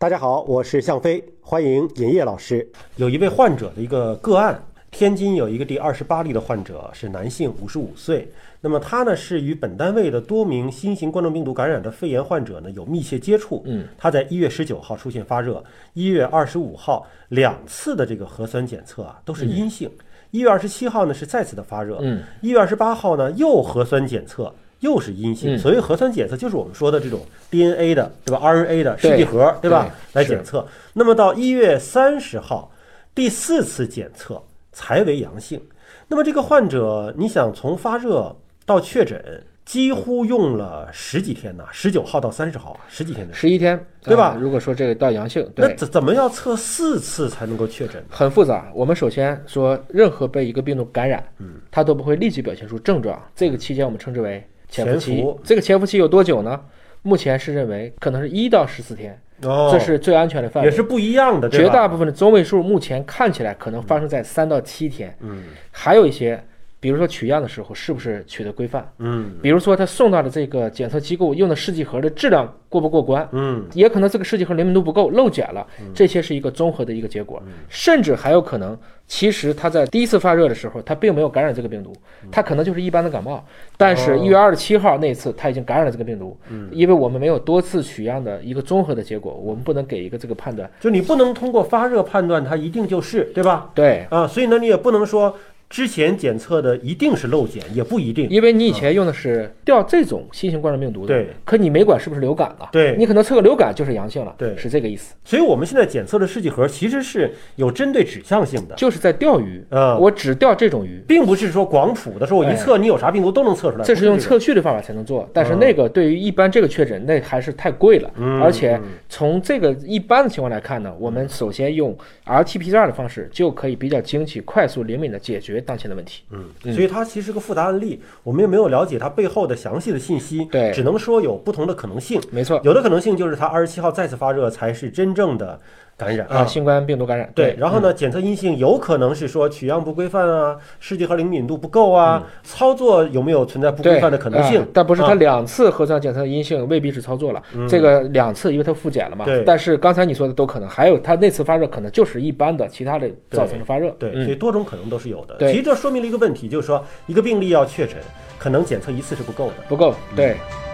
大家好，我是向飞，欢迎尹烨老师。有一位患者的一个个案，天津有一个第二十八例的患者是男性，五十五岁。那么他呢是与本单位的多名新型冠状病毒感染的肺炎患者呢有密切接触。嗯，他在一月十九号出现发热，一月二十五号两次的这个核酸检测啊都是阴性。一月二十七号呢是再次的发热。嗯，一月二十八号呢又核酸检测。又是阴性，嗯所以核酸检测就是我们说的这种 DNA 的，对吧？RNA 的试剂盒，对吧？来检测。那么到一月三十号，第四次检测才为阳性。那么这个患者，你想从发热到确诊，几乎用了十几天呢，十九号到三十号啊，十几天的时间。十一天，对吧啊如果说这个到阳性，那怎怎么要测四次才能够确诊？很复杂。我们首先说，任何被一个病毒感染，嗯，它都不会立即表现出症状。这个期间我们称之为潜伏期。这个潜伏期有多久呢？目前是认为可能是一到十四天，哦，这是最安全的范围。也是不一样的，绝大部分的中位数目前看起来可能发生在三到七天，嗯还有一些，比如说取样的时候是不是取得规范，嗯。比如说他送到的这个检测机构用的试剂盒的质量过不过关，嗯。也可能这个试剂盒灵敏度不够，漏检了，这些是一个综合的一个结果，甚至还有可能，其实他在第一次发热的时候，他并没有感染这个病毒，他可能就是一般的感冒，但是哦。一月二十七号那次他已经感染了这个病毒，因为我们没有多次取样的一个综合的结果，我们不能给一个这个判断，就你不能通过发热判断它一定就是，对吧？对。啊，所以呢，你也不能说之前检测的一定是漏检，也不一定。因为你以前用的是调这种新型冠状病毒的，对，可你没管是不是流感了，对。你可能测个流感就是阳性了，对。是这个意思，所以我们现在检测的试剂盒其实是有针对指向性的，就是在钓鱼，嗯，我只钓这种鱼，并不是说广谱的，时候我一测你有啥病毒都能测出来。哎这是用测序的方法才能做，但是嗯那个对于一般这个确诊，那还是太贵了，嗯。而且嗯从这个一般的情况来看呢，我们首先用 RT-PCR 的方式就可以比较精细、快速、灵敏的解决当前的问题。嗯，所以它其实是个复杂案例，我们也没有了解它背后的详细的信息，对只能说有不同的可能性。没错，有的可能性就是它二十七号再次发热才是真正的感染啊，新冠病毒感染，对，然后呢，检测阴性有可能是说取样不规范啊，试剂盒灵敏度不够啊，操作有没有存在不规范的可能性啊？但不是他啊两次核酸检测阴性未必是操作了，这个两次因为他复检了嘛对。但是刚才你说的都可能，还有他那次发热可能就是一般的其他的造成的发热。对，嗯所以多种可能都是有的。对其实这说明了一个问题，就是说一个病例要确诊，可能检测一次是不够的。不够，对。嗯